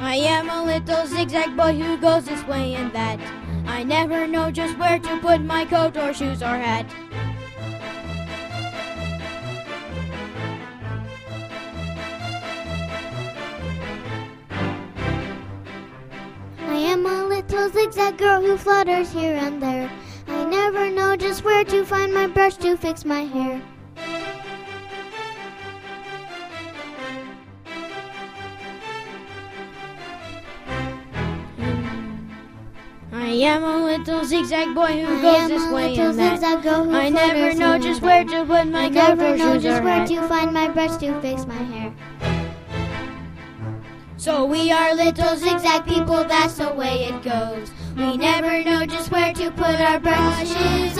I am a little zigzag boy who goes this way and that. I never know just where to put my coat or shoes or hat. I am a little zigzag girl who flutters here and there. I never know just where to find my brush to fix my hair. I am a little zigzag boy who I goes this way and that. I never know just where to put my I never know just where to find my brush to fix my hair. So we are little zigzag people, that's the way it goes. We never know just where to put our brushes